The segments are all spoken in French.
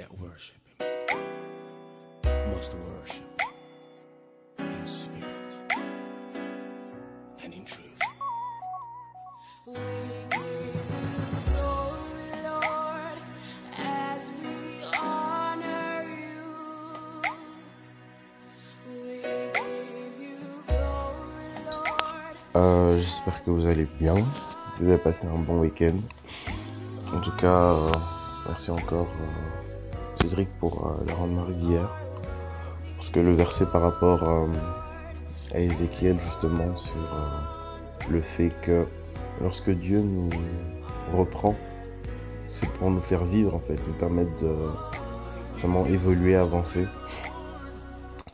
that worship Him must worship in spirit and in truth. We give glory, Lord, as we honor you. We give you glory, Lord. Euh, J'espère que vous allez bien. Vous avez passé un bon week-end. En tout cas, euh, merci encore euh, Cédric pour euh, la rende-marée d'hier. Parce que le verset par rapport euh, à Ézéchiel, justement, sur euh, le fait que lorsque Dieu nous reprend, c'est pour nous faire vivre, en fait, nous permettre de vraiment évoluer, avancer.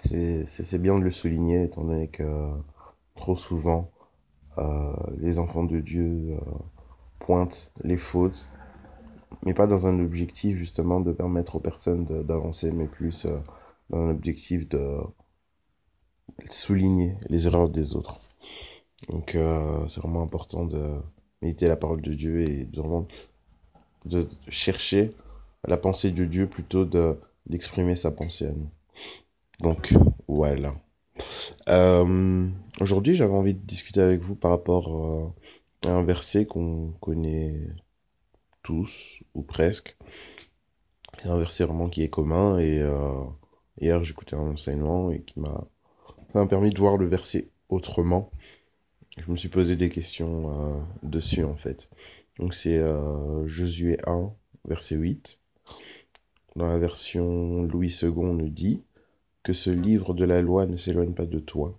C'est bien de le souligner, étant donné que trop souvent, les enfants de Dieu pointent les fautes, mais pas dans un objectif justement de permettre aux personnes d'avancer, mais plus euh, dans un objectif de souligner les erreurs des autres. Donc euh, c'est vraiment important de méditer la parole de Dieu et de vraiment de chercher la pensée de Dieu plutôt de d'exprimer sa pensée à nous. Donc voilà. Euh, Aujourd'hui, j'avais envie de discuter avec vous par rapport à un verset qu'on connaît tous, ou presque. C'est un verset vraiment qui est commun, et euh, hier j'écoutais un enseignement et qui m'a permis de voir le verset autrement. Je me suis posé des questions euh, dessus en fait. Donc c'est euh, Josué 1, verset 8. Dans la version Louis II nous dit que ce livre de la loi ne s'éloigne pas de toi,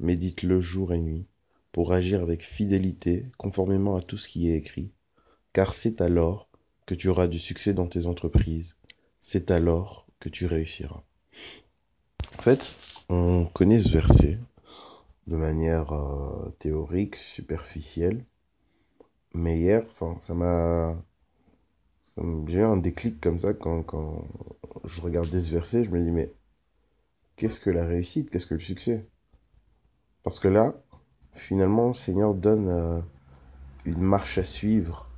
médite-le jour et nuit, pour agir avec fidélité, conformément à tout ce qui est écrit, car c'est alors que tu auras du succès dans tes entreprises, c'est alors que tu réussiras. En fait, on connaît ce verset de manière euh, théorique, superficielle, mais hier, ça m'a... J'ai eu un déclic comme ça quand, quand je regardais ce verset, je me dis, mais qu'est-ce que la réussite, qu'est-ce que le succès? Parce que là, finalement, le Seigneur donne euh, une marche à suivre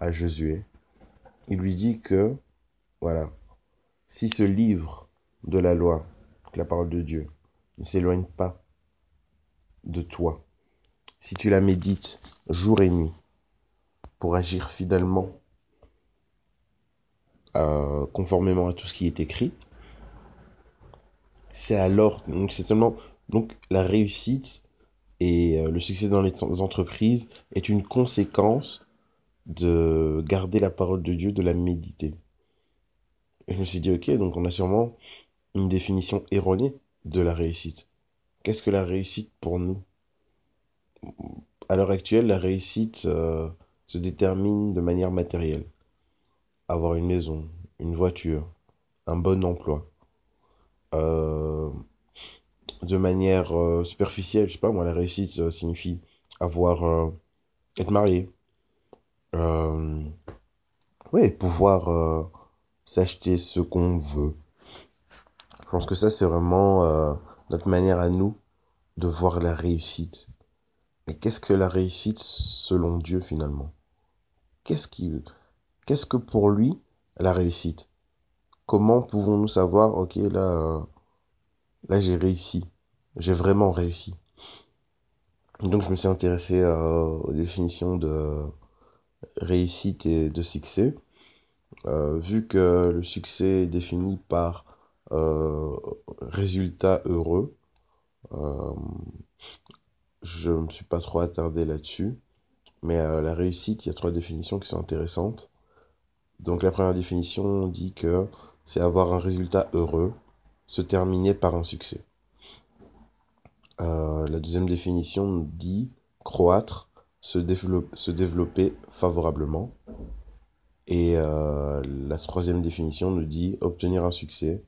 à Josué. Il lui dit que, voilà, si ce livre de la loi, la parole de Dieu, ne s'éloigne pas de toi, si tu la médites jour et nuit pour agir fidèlement, euh, conformément à tout ce qui est écrit, c'est alors, donc c'est seulement, donc la réussite et euh, le succès dans les en- entreprises est une conséquence de garder la parole de Dieu, de la méditer. Et je me suis dit, ok, donc on a sûrement une définition erronée de la réussite. Qu'est-ce que la réussite pour nous? À l'heure actuelle, la réussite euh, se détermine de manière matérielle. Avoir une maison, une voiture, un bon emploi. Euh, de manière euh, superficielle, je sais pas moi, la réussite signifie avoir, être marié. Euh, ouais, pouvoir euh, s'acheter ce qu'on veut. Je pense que ça, c'est vraiment euh, notre manière à nous de voir la réussite. Et qu'est-ce que la réussite selon Dieu finalement? Qu'est-ce qui, qu'est-ce que pour lui la réussite? Comment pouvons-nous savoir, ok, là, là j'ai réussi, j'ai vraiment réussi. Donc je me suis intéressé aux définitions de réussite et de succès. Euh, vu que le succès est défini par euh, résultat heureux, euh, je me suis pas trop attardé là-dessus. Mais euh, la réussite, il y a trois définitions qui sont intéressantes. Donc la première définition dit que c'est avoir un résultat heureux, se terminer par un succès. La deuxième définition dit croître, se, dévelop- se développer favorablement. Et euh, la troisième définition nous dit obtenir un succès,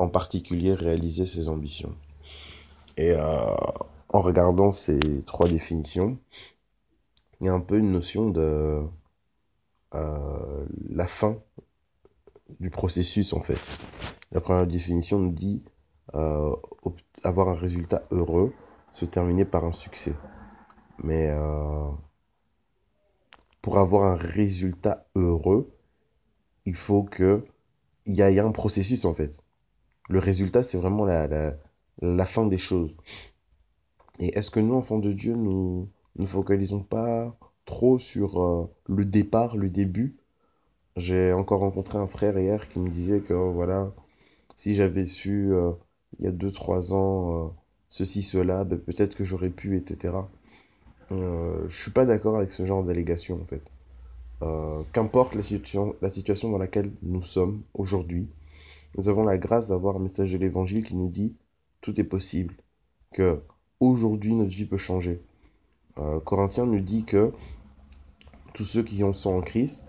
en particulier réaliser ses ambitions. Et euh, en regardant ces trois définitions, il y a un peu une notion de euh, la fin du processus en fait. La première définition nous dit avoir un résultat heureux, se terminer par un succès. Mais euh, pour avoir un résultat heureux, il faut que il y a, il y a un processus en fait. Le résultat, c'est vraiment la, fin des choses. Et est-ce que nous, enfants de Dieu, nous ne focalisons pas trop sur euh, le départ, le début? J'ai encore rencontré un frère hier qui me disait que voilà, si j'avais su euh, il y a 2-3 ans ceci, cela, ben, peut-être que j'aurais pu, etc. Euh, je suis pas d'accord avec ce genre d'allégation en fait. Euh, qu'importe la situation, la situation dans laquelle nous sommes aujourd'hui, nous avons la grâce d'avoir un message de l'évangile qui nous dit tout est possible, que aujourd'hui notre vie peut changer. Euh, Corinthiens nous dit que tous ceux qui en sont en Christ,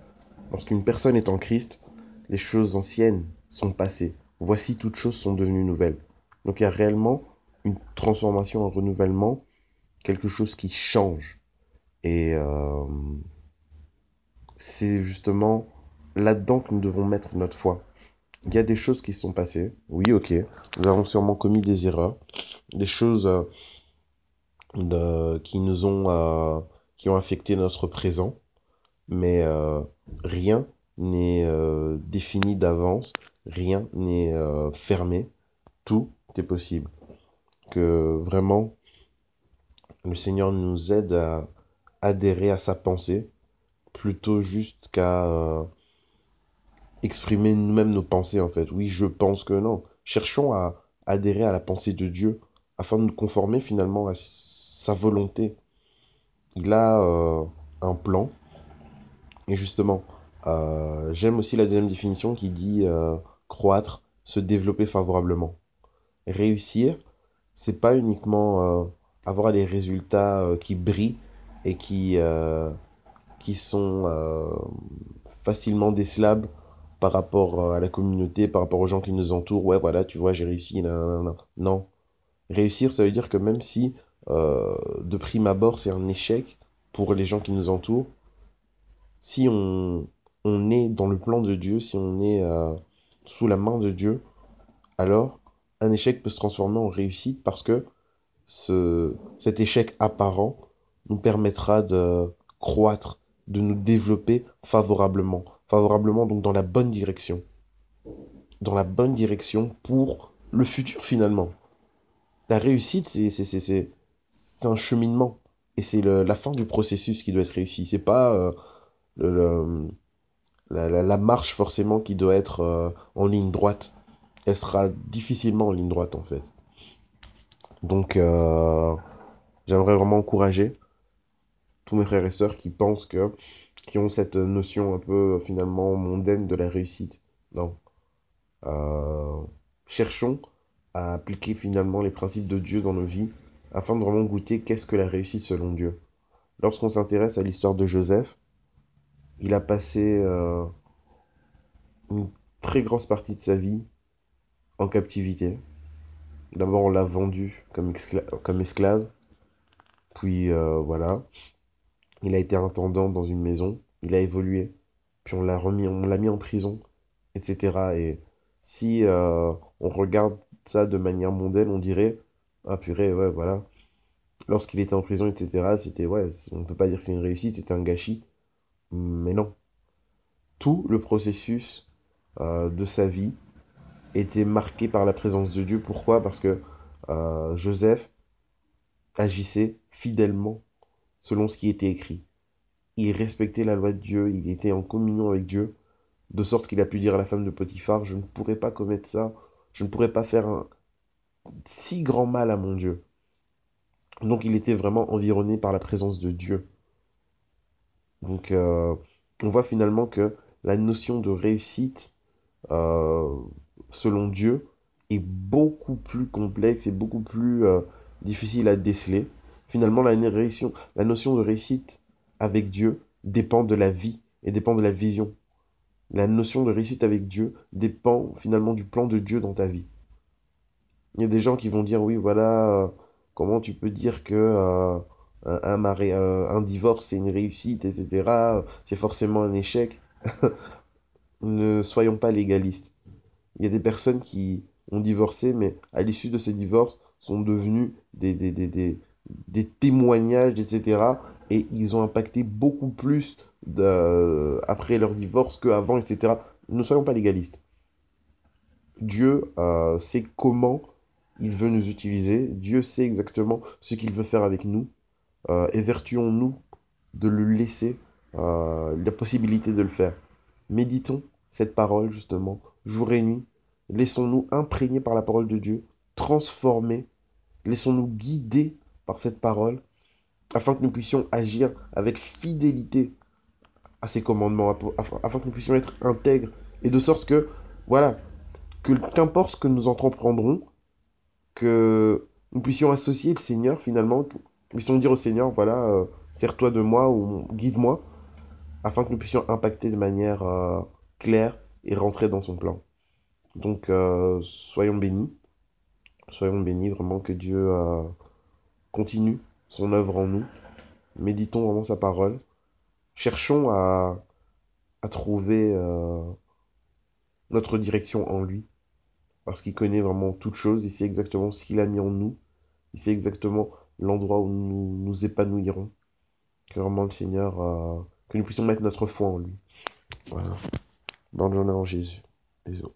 lorsqu'une personne est en Christ, les choses anciennes sont passées. Voici toutes choses sont devenues nouvelles. Donc il y a réellement une transformation, un renouvellement, quelque chose qui change. Et euh, c'est justement là-dedans que nous devons mettre notre foi. Il y a des choses qui sont passées. Oui, ok. Nous avons sûrement commis des erreurs. Des choses euh, qui nous ont, euh, qui ont affecté notre présent. Mais rien n'est défini d'avance. Rien n'est fermé. Tout est possible. Que vraiment, le Seigneur nous aide à adhérer à sa pensée plutôt juste qu'à euh, exprimer nous-mêmes nos pensées en fait. Oui, je pense que non. Cherchons à adhérer à la pensée de Dieu afin de nous conformer finalement à sa volonté. Il a euh, un plan et justement, euh, j'aime aussi la deuxième définition qui dit euh, croître, se développer favorablement. Réussir, c'est pas uniquement euh, avoir les résultats euh, qui brillent et qui, euh, qui sont euh, facilement décelables par rapport à la communauté, par rapport aux gens qui nous entourent. Ouais, voilà, tu vois, j'ai réussi. Non. Réussir, ça veut dire que même si de prime abord c'est un échec pour les gens qui nous entourent, si on, on est dans le plan de Dieu, si on est sous la main de Dieu, alors un échec peut se transformer en réussite parce que ce, cet échec apparent nous permettra de croître, de nous développer favorablement. Favorablement donc dans la bonne direction. Dans la bonne direction pour le futur finalement. La réussite, c'est un cheminement. Et c'est la fin du processus qui doit être réussi. C'est pas euh, le- la- la marche forcément qui doit être euh, en ligne droite. Elle sera difficilement en ligne droite en fait. Donc euh, j'aimerais vraiment encourager tous mes frères et sœurs qui pensent que, qui ont cette notion un peu finalement mondaine de la réussite. Non. Euh, cherchons à appliquer finalement les principes de Dieu dans nos vies afin de vraiment goûter qu'est-ce que la réussite selon Dieu. Lorsqu'on s'intéresse à l'histoire de Joseph, il a passé euh, une très grosse partie de sa vie en captivité. D'abord, on l'a vendu comme, esclave, puis euh, voilà, il a été intendant dans une maison, il a évolué, puis on l'a remis, on l'a mis en prison, etc. Et si euh, on regarde ça de manière mondaine, on dirait, ah purée, ouais, voilà. Lorsqu'il était en prison, etc., c'était, ouais, on peut pas dire que c'est une réussite, c'était un gâchis. Mais non. Tout le processus euh, de sa vie était marqué par la présence de Dieu. Pourquoi? Parce que euh, Joseph agissait fidèlement selon ce qui était écrit. Il respectait la loi de Dieu, il était en communion avec Dieu, de sorte qu'il a pu dire à la femme de Potiphar, je ne pourrais pas commettre ça, je ne pourrais pas faire un si grand mal à mon Dieu. Donc il était vraiment environné par la présence de Dieu. Donc euh, on voit finalement que la notion de réussite euh, selon Dieu est beaucoup plus complexe et beaucoup plus euh, difficile à déceler. Finalement, la, notion de réussite avec Dieu dépend de la vie et dépend de la vision. La notion de réussite avec Dieu dépend finalement du plan de Dieu dans ta vie. Il y a des gens qui vont dire, oui, voilà, euh, comment tu peux dire que euh, un divorce c'est une réussite, etc. C'est forcément un échec. Ne soyons pas légalistes. Il y a des personnes qui ont divorcé, mais à l'issue de ces divorces, sont devenus des, des, des, des, témoignages, etc. Et ils ont impacté beaucoup plus de, après leur divorce qu'avant, etc. Ne soyons pas légalistes. Dieu euh, sait comment il veut nous utiliser. Dieu sait exactement ce qu'il veut faire avec nous. Euh, évertuons-nous de lui laisser euh, la possibilité de le faire. Méditons cette parole, justement, jour et nuit. Laissons-nous imprégner par la parole de Dieu, transformer. Laissons-nous guider par cette parole, afin que nous puissions agir avec fidélité à ses commandements, afin que nous puissions être intègres, et de sorte que, voilà, qu'importe ce que nous entreprendrons, que nous puissions associer le Seigneur finalement, que nous puissions dire au Seigneur, voilà, euh, sers-toi de moi ou guide-moi, afin que nous puissions impacter de manière euh, claire et rentrer dans son plan. Donc, euh, soyons bénis, soyons bénis vraiment que Dieu continue son œuvre en nous, méditons vraiment sa parole, cherchons à, trouver notre direction en lui, parce qu'il connaît vraiment toutes choses, il sait exactement ce qu'il a mis en nous, il sait exactement l'endroit où nous nous épanouirons. Que vraiment le Seigneur, euh, que nous puissions mettre notre foi en lui. Voilà. Bonne journée en Jésus. Désolé.